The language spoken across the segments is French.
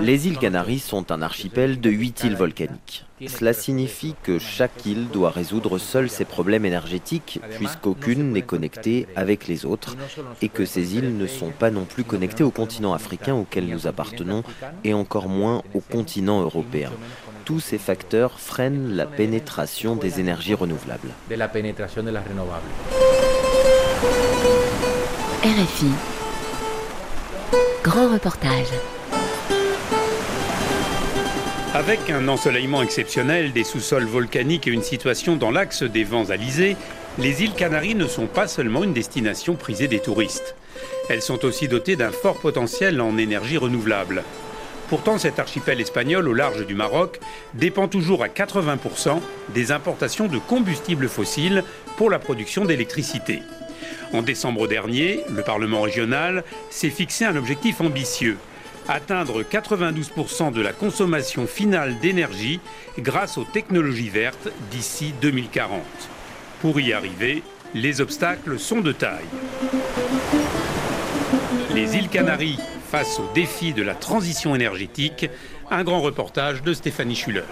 Les îles Canaries sont un archipel de huit îles volcaniques. Cela signifie que chaque île doit résoudre seule ses problèmes énergétiques puisqu'aucune n'est connectée avec les autres et que ces îles ne sont pas non plus connectées au continent africain auquel nous appartenons et encore moins au continent européen. Tous ces facteurs freinent la pénétration des énergies renouvelables. RFI Grand reportage. Avec un ensoleillement exceptionnel, des sous-sols volcaniques et une situation dans l'axe des vents alizés, les îles Canaries ne sont pas seulement une destination prisée des touristes. Elles sont aussi dotées d'un fort potentiel en énergie renouvelable. Pourtant, cet archipel espagnol au large du Maroc dépend toujours à 80% des importations de combustibles fossiles pour la production d'électricité. En décembre dernier, le Parlement régional s'est fixé un objectif ambitieux atteindre 92% de la consommation finale d'énergie grâce aux technologies vertes d'ici 2040. Pour y arriver, les obstacles sont de taille. Les îles Canaries face au défi de la transition énergétique, un grand reportage de Stéphanie Schuller.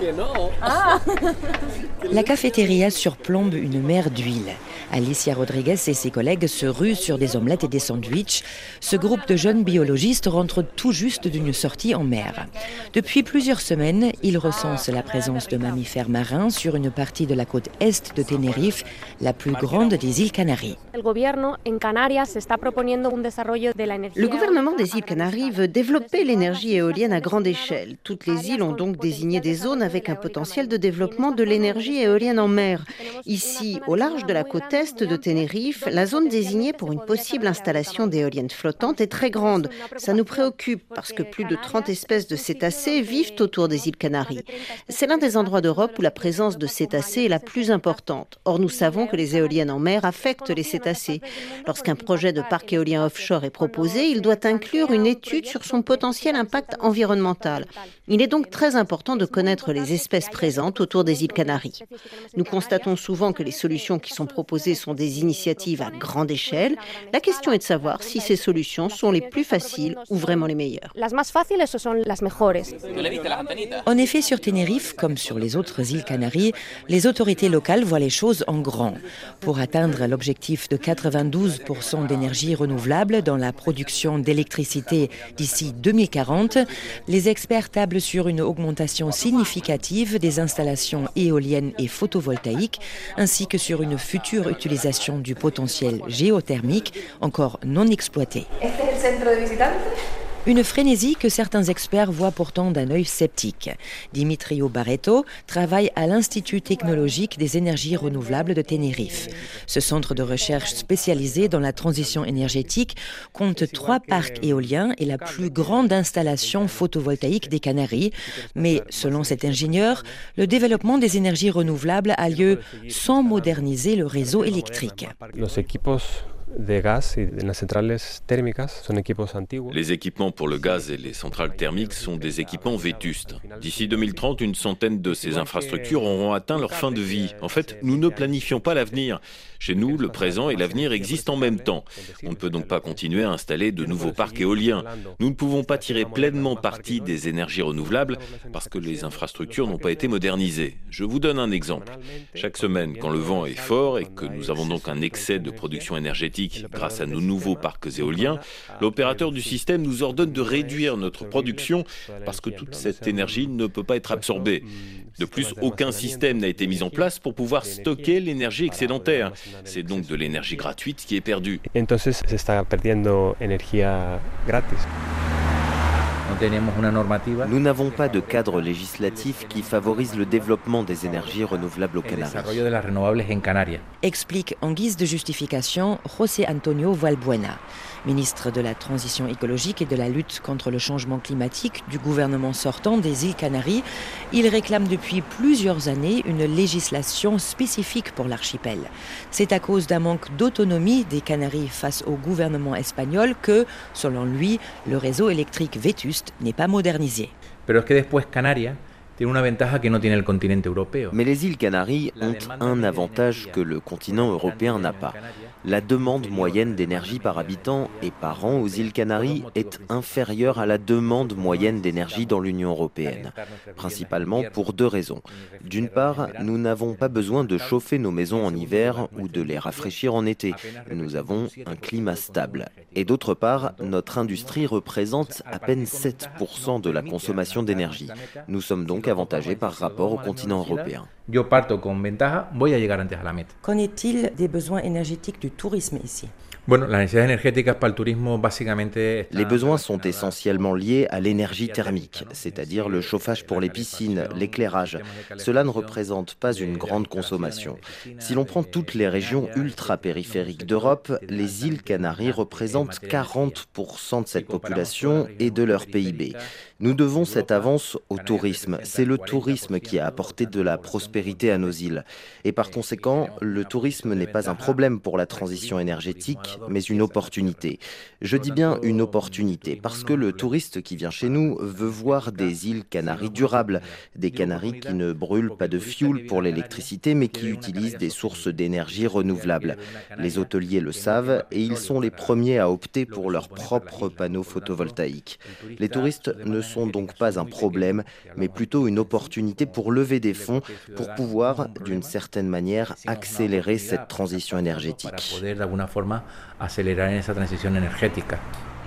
La cafétéria surplombe une mer d'huile. Alicia Rodriguez et ses collègues se ruent sur des omelettes et des sandwichs. Ce groupe de jeunes biologistes rentre tout juste d'une sortie en mer. Depuis plusieurs semaines, ils recensent la présence de mammifères marins sur une partie de la côte est de Tenerife, la plus grande des îles Canaries. Le gouvernement des îles Canaries veut développer l'énergie éolienne à grande échelle. Toutes les îles ont donc désigné des zones avec un potentiel de développement de l'énergie éolienne en mer. Ici, au large de la côte est de Tenerife, la zone désignée pour une possible installation d'éoliennes flottantes est très grande. Ça nous préoccupe parce que plus de 30 espèces de cétacés vivent autour des îles Canaries. C'est l'un des endroits d'Europe où la présence de cétacés est la plus importante. Or, nous savons que les éoliennes en mer affectent les cétacés. Lorsqu'un projet de parc éolien offshore est proposé, il doit inclure une étude sur son potentiel impact environnemental. Il est donc très important de connaître les espèces présentes autour des îles Canaries. Nous constatons souvent que les solutions qui sont proposées sont des initiatives à grande échelle. La question est de savoir si ces solutions sont les plus faciles ou vraiment les meilleures. En effet, sur Tenerife, comme sur les autres îles Canaries, les autorités locales voient les choses en grand. Pour atteindre l'objectif de 92% d'énergie renouvelable dans la production d'électricité d'ici 2040, les experts tablent sur une augmentation significative des installations éoliennes et photovoltaïques, ainsi que sur une future utilisation du potentiel géothermique encore non exploité. Une frénésie que certains experts voient pourtant d'un œil sceptique. Dimitrio Barreto travaille à l'Institut technologique des énergies renouvelables de Tenerife. Ce centre de recherche spécialisé dans la transition énergétique compte trois parcs éoliens et la plus grande installation photovoltaïque des Canaries. Mais selon cet ingénieur, le développement des énergies renouvelables a lieu sans moderniser le réseau électrique. Les équipements pour le gaz et les centrales thermiques sont des équipements vétustes. D'ici 2030, une centaine de ces infrastructures auront atteint leur fin de vie. En fait, nous ne planifions pas l'avenir. Chez nous, le présent et l'avenir existent en même temps. On ne peut donc pas continuer à installer de nouveaux parcs éoliens. Nous ne pouvons pas tirer pleinement parti des énergies renouvelables parce que les infrastructures n'ont pas été modernisées. Je vous donne un exemple. Chaque semaine, quand le vent est fort et que nous avons donc un excès de production énergétique grâce à nos nouveaux parcs éoliens, l'opérateur du système nous ordonne de réduire notre production parce que toute cette énergie ne peut pas être absorbée. De plus, aucun système n'a été mis en place pour pouvoir stocker l'énergie excédentaire. C'est donc de l'énergie gratuite qui est perdue. Nous n'avons pas de cadre législatif qui favorise le développement des énergies renouvelables au Canada. Explique en guise de justification José Antonio Valbuena ministre de la Transition écologique et de la lutte contre le changement climatique du gouvernement sortant des îles Canaries. Il réclame depuis plusieurs années une législation spécifique pour l'archipel. C'est à cause d'un manque d'autonomie des Canaries face au gouvernement espagnol que, selon lui, le réseau électrique n'est pas modernisé. Mais les îles Canaries ont un avantage que le continent européen n'a pas. La demande moyenne d'énergie par habitant et par an aux îles Canaries est inférieure à la demande moyenne d'énergie dans l'Union européenne, principalement pour deux raisons. D'une part, nous n'avons pas besoin de chauffer nos maisons en hiver ou de les rafraîchir en été. Nous avons un climat stable. Et d'autre part, notre industrie représente à peine 7% de la consommation d'énergie. Nous sommes donc avantagés par rapport au continent européen. Qu'en est-il des besoins énergétiques du tourisme ici? Les besoins sont essentiellement liés à l'énergie thermique, c'est-à-dire le chauffage pour les piscines, l'éclairage. Cela ne représente pas une grande consommation. Si l'on prend toutes les régions ultra-périphériques d'Europe, les îles Canaries représentent 40% de cette population et de leur PIB. Nous devons cette avance au tourisme. C'est le tourisme qui a apporté de la prospérité à nos îles. Et par conséquent, le tourisme n'est pas un problème pour la transition énergétique, mais une opportunité. Je dis bien une opportunité, parce que le touriste qui vient chez nous veut voir des îles Canaries durables, des Canaries qui ne brûlent pas de fioul pour l'électricité, mais qui utilisent des sources d'énergie renouvelables. Les hôteliers le savent et ils sont les premiers à opter pour leurs propres panneaux photovoltaïques. Les touristes ne sont donc pas un problème, mais plutôt une opportunité pour lever des fonds, pour pouvoir, d'une certaine manière, accélérer cette transition énergétique.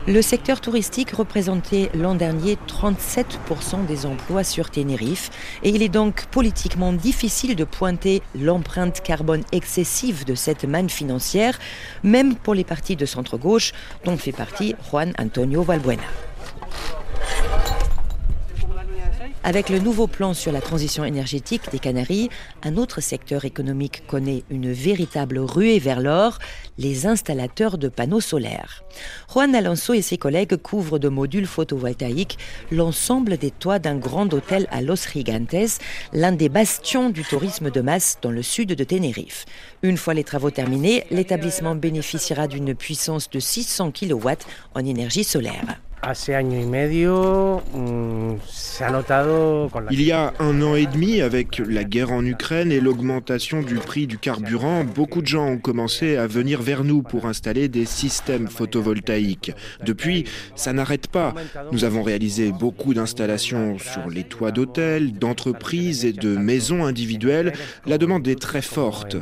Le secteur touristique représentait l'an dernier 37% des emplois sur Tenerife et il est donc politiquement difficile de pointer l'empreinte carbone excessive de cette manne financière, même pour les partis de centre-gauche dont fait partie Juan Antonio Valbuena. Avec le nouveau plan sur la transition énergétique des Canaries, un autre secteur économique connaît une véritable ruée vers l'or, les installateurs de panneaux solaires. Juan Alonso et ses collègues couvrent de modules photovoltaïques l'ensemble des toits d'un grand hôtel à Los Gigantes, l'un des bastions du tourisme de masse dans le sud de Tenerife. Une fois les travaux terminés, l'établissement bénéficiera d'une puissance de 600 kW en énergie solaire. Mm, Il y a un an et demi, avec la guerre en Ukraine et l'augmentation du prix du carburant, beaucoup de gens ont commencé à venir vers nous pour installer des systèmes photovoltaïques. Depuis, ça n'arrête pas. Nous avons réalisé beaucoup d'installations sur les toits d'hôtels, d'entreprises et de maisons individuelles. La demande est très forte.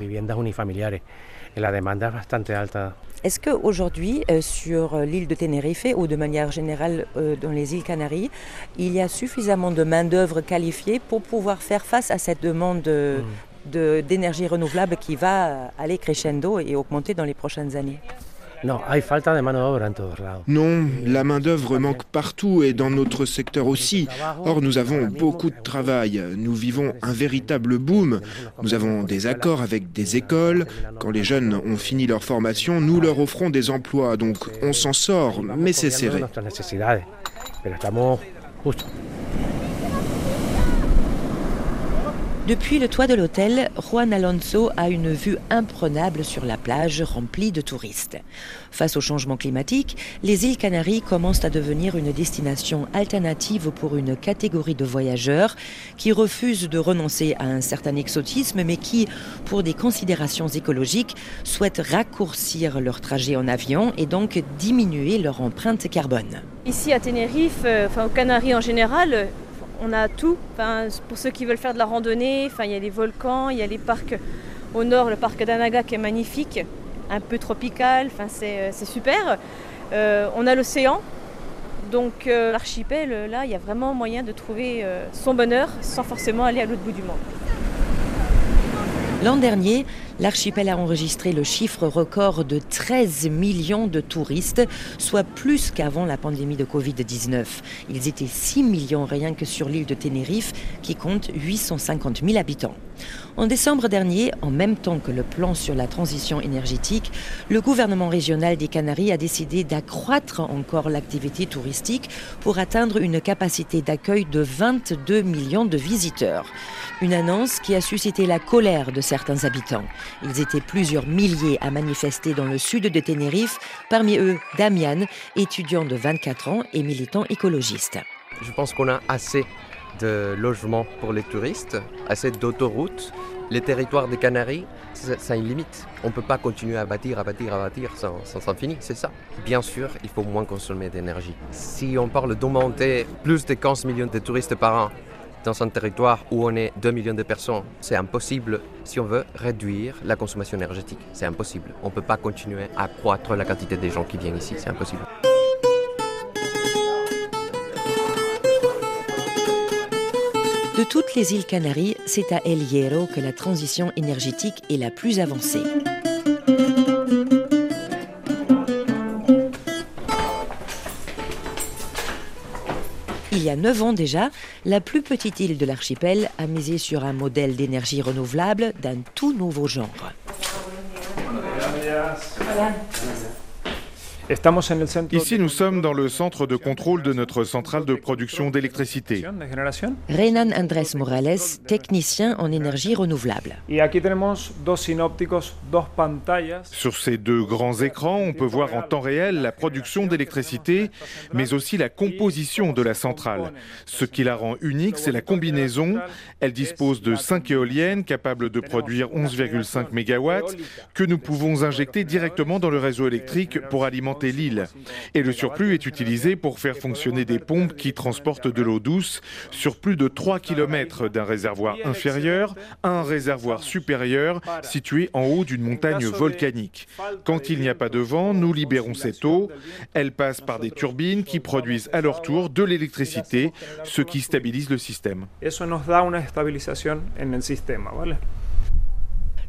Est-ce qu'aujourd'hui, euh, sur euh, l'île de Tenerife ou de manière générale euh, dans les îles Canaries, il y a suffisamment de main-d'œuvre qualifiée pour pouvoir faire face à cette demande hmm. d'énergie renouvelable qui va aller crescendo et augmenter dans les prochaines années? Non, la main-d'œuvre manque partout et dans notre secteur aussi. Or, nous avons beaucoup de travail. Nous vivons un véritable boom. Nous avons des accords avec des écoles. Quand les jeunes ont fini leur formation, nous leur offrons des emplois. Donc, on s'en sort, mais c'est serré. Depuis le toit de l'hôtel, Juan Alonso a une vue imprenable sur la plage remplie de touristes. Face au changement climatique, les îles Canaries commencent à devenir une destination alternative pour une catégorie de voyageurs qui refusent de renoncer à un certain exotisme mais qui, pour des considérations écologiques, souhaitent raccourcir leur trajet en avion et donc diminuer leur empreinte carbone. Ici à Tenerife, euh, enfin aux Canaries en général, on a tout. pour ceux qui veulent faire de la randonnée, enfin, il y a les volcans, il y a les parcs au nord, le parc d'Anaga qui est magnifique, un peu tropical, enfin, c'est, euh, super. Euh, on a l'océan, donc euh, l'archipel, là, il y a vraiment moyen de trouver son bonheur sans forcément aller à l'autre bout du monde. L'an dernier, l'archipel a enregistré le chiffre record de 13 millions de touristes, soit plus qu'avant la pandémie de Covid-19. Ils étaient 6 millions rien que sur l'île de Tenerife, qui compte 850 000 habitants. En décembre dernier, en même temps que le plan sur la transition énergétique, le gouvernement régional des Canaries a décidé d'accroître encore l'activité touristique pour atteindre une capacité d'accueil de 22 millions de visiteurs. Une annonce qui a suscité la colère de certains habitants. Ils étaient plusieurs milliers à manifester dans le sud de Tenerife, parmi eux Damian, étudiant de 24 ans et militant écologiste. Je pense qu'on a assez de logements pour les touristes, assez d'autoroutes. Les territoires des Canaries, ça, a une limite. On ne peut pas continuer à bâtir, à bâtir, à bâtir sans, sans, fini, c'est ça. Bien sûr, il faut moins consommer d'énergie. Si on parle d'augmenter plus de 15 millions de touristes par an dans un territoire où on est 2 millions de personnes, c'est impossible si on veut réduire la consommation énergétique. C'est impossible. On ne peut pas continuer à croître la quantité des gens qui viennent ici. C'est impossible. De toutes les îles Canaries, c'est à El Hierro que la transition énergétique est la plus avancée. Il y a 9 ans déjà, la plus petite île de l'archipel a misé sur un modèle d'énergie renouvelable d'un tout nouveau genre. Ici, nous sommes dans le centre de contrôle de notre centrale de production d'électricité. Renan Andrés Morales, technicien en énergie renouvelable. Sur ces deux grands écrans, on peut voir en temps réel la production d'électricité, mais aussi la composition de la centrale. Ce qui la rend unique, c'est la combinaison. Elle dispose de 5 éoliennes capables de produire 11,5 MW que nous pouvons injecter directement dans le réseau électrique pour alimenter Et le surplus est utilisé pour faire fonctionner des pompes qui transportent de l'eau douce sur plus de 3 km d'un réservoir inférieur à un réservoir supérieur situé en haut d'une montagne volcanique. Quand il n'y a pas de vent, nous libérons cette eau. Elle passe par des turbines qui produisent à leur tour de l'électricité, ce qui stabilise le système.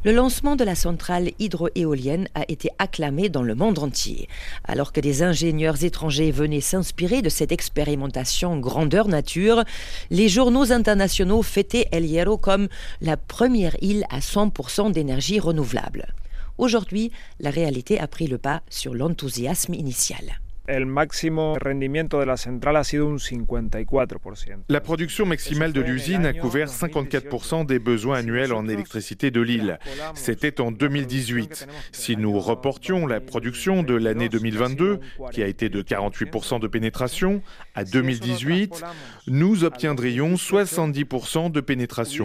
Le lancement de la centrale hydroéolienne a été acclamé dans le monde entier. Alors que des ingénieurs étrangers venaient s'inspirer de cette expérimentation grandeur nature, les journaux internationaux fêtaient El Hierro comme la première île à 100% d'énergie renouvelable. Aujourd'hui, la réalité a pris le pas sur l'enthousiasme initial. El máximo rendimiento de la central ha sido un 54%. La production maximale de l'usine a couvert 54% des besoins annuels en électricité de l'île. C'était en 2018. Si nous reportions la production de l'année 2022, qui a été de 48% de pénétration, à 2018, nous obtiendrions 70% de pénétration.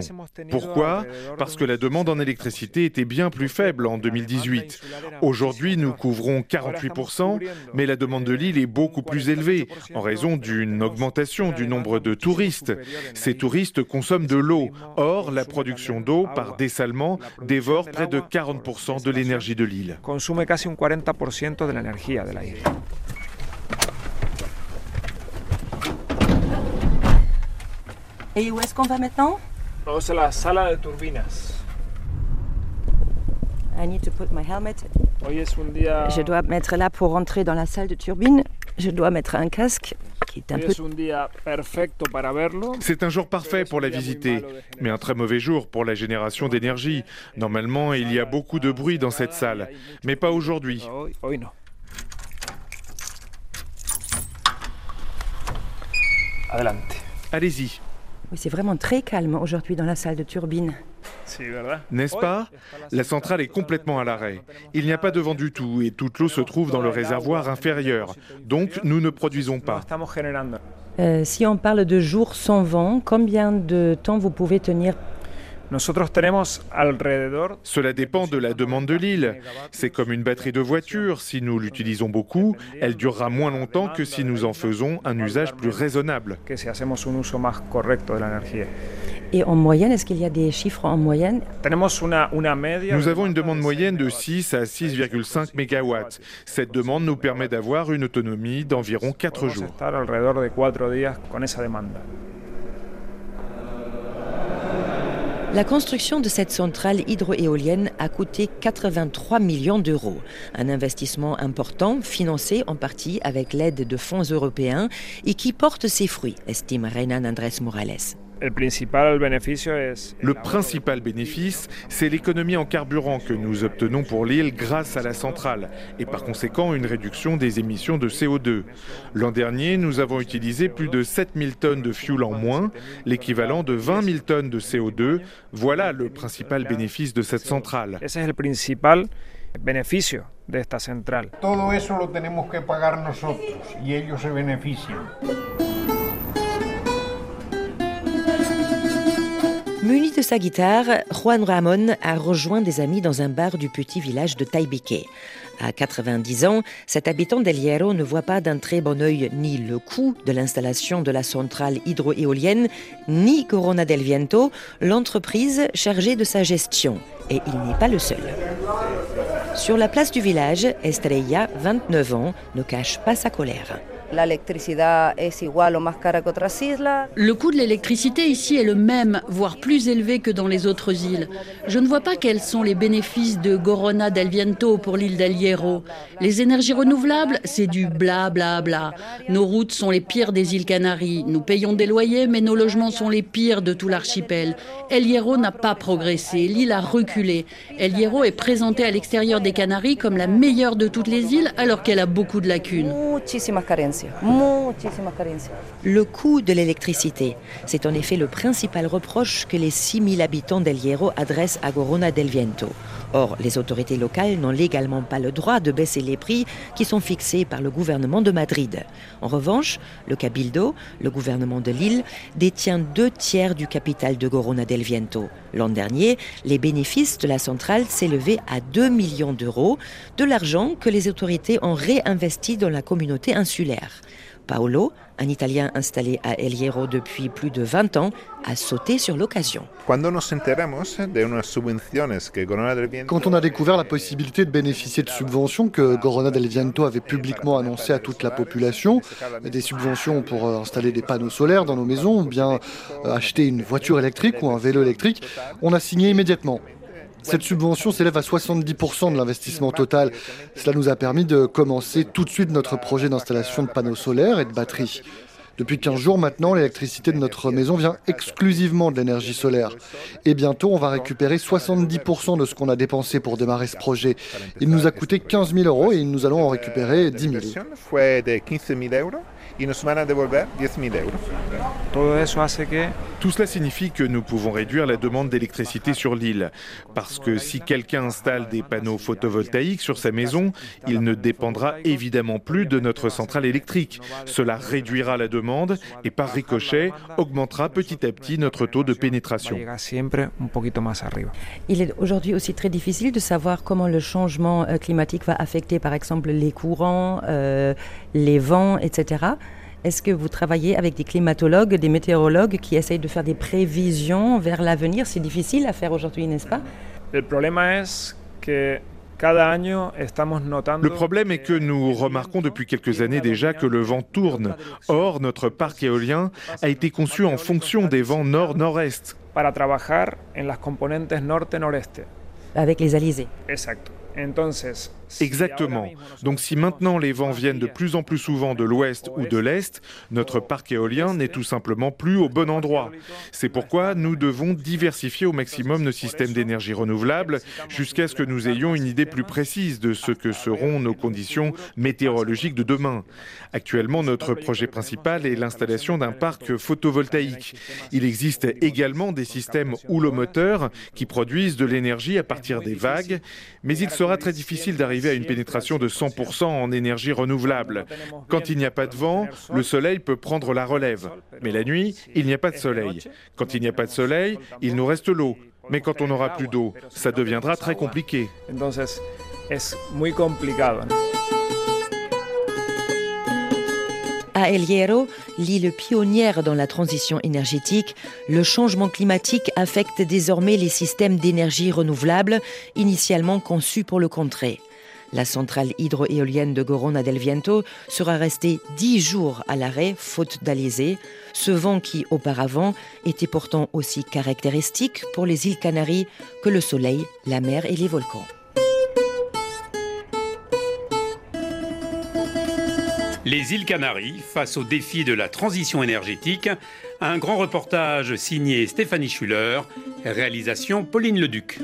Pourquoi? Parce que la demande en électricité était bien plus faible en 2018. Aujourd'hui, nous couvrons 48%, mais la demande de l'île est beaucoup plus élevé en raison d'une augmentation du nombre de touristes. Ces touristes consomment de l'eau. Or, la production d'eau par dessalement dévore près de 40% de l'énergie de l'île. Consume quasi un 40% de l'énergie de la île. Et où est-ce qu'on va maintenant? C'est la salle de turbinas. I need to put my helmet. Je dois mettre là pour rentrer dans la salle de turbine. Je dois mettre un casque qui est un peu. C'est un jour parfait pour la visiter, mais un très mauvais jour pour la génération d'énergie. Normalement, il y a beaucoup de bruit dans cette salle, mais pas aujourd'hui. Allez-y. Oui, c'est vraiment très calme aujourd'hui dans la salle de turbine. N'est-ce pas La centrale est complètement à l'arrêt. Il n'y a pas de vent du tout et toute l'eau se trouve dans le réservoir inférieur. Donc nous ne produisons pas. Euh, si on parle de jours sans vent, combien de temps vous pouvez tenir? Cela dépend de la demande de l'île. C'est comme une batterie de voiture. Si nous l'utilisons beaucoup, elle durera moins longtemps que si nous en faisons un usage plus raisonnable. Et en moyenne, est-ce qu'il y a des chiffres en moyenne? Nous avons une demande moyenne de 6 à 6,5 MW. Cette demande nous permet d'avoir une autonomie d'environ 4 jours. La construction de cette centrale hydroéolienne a coûté 83 millions d'euros. Un investissement important, financé en partie avec l'aide de fonds européens et qui porte ses fruits, estime Renan Andrés Morales. Le principal bénéfice, c'est l'économie en carburant que nous obtenons pour l'île grâce à la centrale et par conséquent une réduction des émissions de CO2. L'an dernier, nous avons utilisé plus de 7000 tonnes de fuel en moins, l'équivalent de 20 000 tonnes de CO2. Voilà le principal bénéfice de cette centrale. C'est le principal bénéfice de esta centrale. Todo eso lo tenemos que pagar nosotros y ellos se benefician. Muni de sa guitare, Juan Ramon a rejoint des amis dans un bar du petit village de Taibique. À 90 ans, cet habitant d'El Hierro ne voit pas d'un très bon œil ni le coût de l'installation de la centrale hydroéolienne, ni Corona del Viento, l'entreprise chargée de sa gestion. Et il n'est pas le seul. Sur la place du village, Estrella, 29 ans, ne cache pas sa colère. Le coût de l'électricité ici est le même, voire plus élevé que dans les autres îles. Je ne vois pas quels sont les bénéfices de Gorona del Viento pour l'île del Hierro. Les énergies renouvelables, c'est du bla bla bla. Nos routes sont les pires des îles Canaries. Nous payons des loyers, mais nos logements sont les pires de tout l'archipel. El Hierro n'a pas progressé, l'île a reculé. El Hierro est présenté à l'extérieur des Canaries comme la meilleure de toutes les îles alors qu'elle a beaucoup de lacunes. Le coût de l'électricité, c'est en effet le principal reproche que les 6000 habitants d'El Hierro adressent à Gorona del Viento. Or, les autorités locales n'ont légalement pas le droit de baisser les prix qui sont fixés par le gouvernement de Madrid. En revanche, le Cabildo, le gouvernement de l'île, détient deux tiers du capital de Gorona del Viento. L'an dernier, les bénéfices de la centrale s'élevaient à 2 millions d'euros, de l'argent que les autorités ont réinvesti dans la communauté insulaire. Paolo, un Italien installé à El Hierro depuis plus de 20 ans, a sauté sur l'occasion. Quand on a découvert la possibilité de bénéficier de subventions que Corona del Viento avait publiquement annoncées à toute la population, des subventions pour euh, installer des panneaux solaires dans nos maisons ou bien euh, acheter une voiture électrique ou un vélo électrique, on a signé immédiatement. Cette subvention s'élève à 70% de l'investissement total. Cela nous a permis de commencer tout de suite notre projet d'installation de panneaux solaires et de batteries. Depuis 15 jours maintenant, l'électricité de notre maison vient exclusivement de l'énergie solaire. Et bientôt, on va récupérer 70% de ce qu'on a dépensé pour démarrer ce projet. Il nous a coûté 15 000 euros et nous allons en récupérer 10 000. Tout cela signifie que nous pouvons réduire la demande d'électricité sur l'île. Parce que si quelqu'un installe des panneaux photovoltaïques sur sa maison, il ne dépendra évidemment plus de notre centrale électrique. Cela réduira la demande et par ricochet augmentera petit à petit notre taux de pénétration. Il est aujourd'hui aussi très difficile de savoir comment le changement euh, climatique va affecter par exemple les courants, euh, les vents, etc. Est-ce que vous travaillez avec des climatologues, des météorologues qui essayent de faire des prévisions vers l'avenir? C'est difficile à faire aujourd'hui, n'est-ce pas? Le problème est que le problème est que nous remarquons depuis quelques années déjà que le vent tourne. Or, notre parc éolien a été conçu en fonction des vents nord-nord-est. Avec les alizés. Exact. Exactement. Donc si maintenant les vents viennent de plus en plus souvent de l'ouest ou de l'est, notre parc éolien n'est tout simplement plus au bon endroit. C'est pourquoi nous devons diversifier au maximum nos systèmes d'énergie renouvelable jusqu'à ce que nous ayons une idée plus précise de ce que seront nos conditions météorologiques de demain. Actuellement, notre projet principal est l'installation d'un parc photovoltaïque. Il existe également des systèmes houlomoteurs qui produisent de l'énergie à partir des vagues, mais il sera très difficile d'arriver à une pénétration de 100% en énergie renouvelable. Quand il n'y a pas de vent, le soleil peut prendre la relève. Mais la nuit, il n'y a pas de soleil. Quand il n'y a pas de soleil, il nous reste l'eau. Mais quand on n'aura plus d'eau, ça deviendra très compliqué. À El Hierro, l'île pionnière dans la transition énergétique, le changement climatique affecte désormais les systèmes d'énergie renouvelable initialement conçus pour le contrer. La centrale hydroéolienne de Gorona del Viento sera restée dix jours à l'arrêt faute d'alizé, ce vent qui auparavant était pourtant aussi caractéristique pour les îles Canaries que le soleil, la mer et les volcans. Les îles Canaries face au défi de la transition énergétique. Un grand reportage signé Stéphanie Schuller, réalisation Pauline Leduc.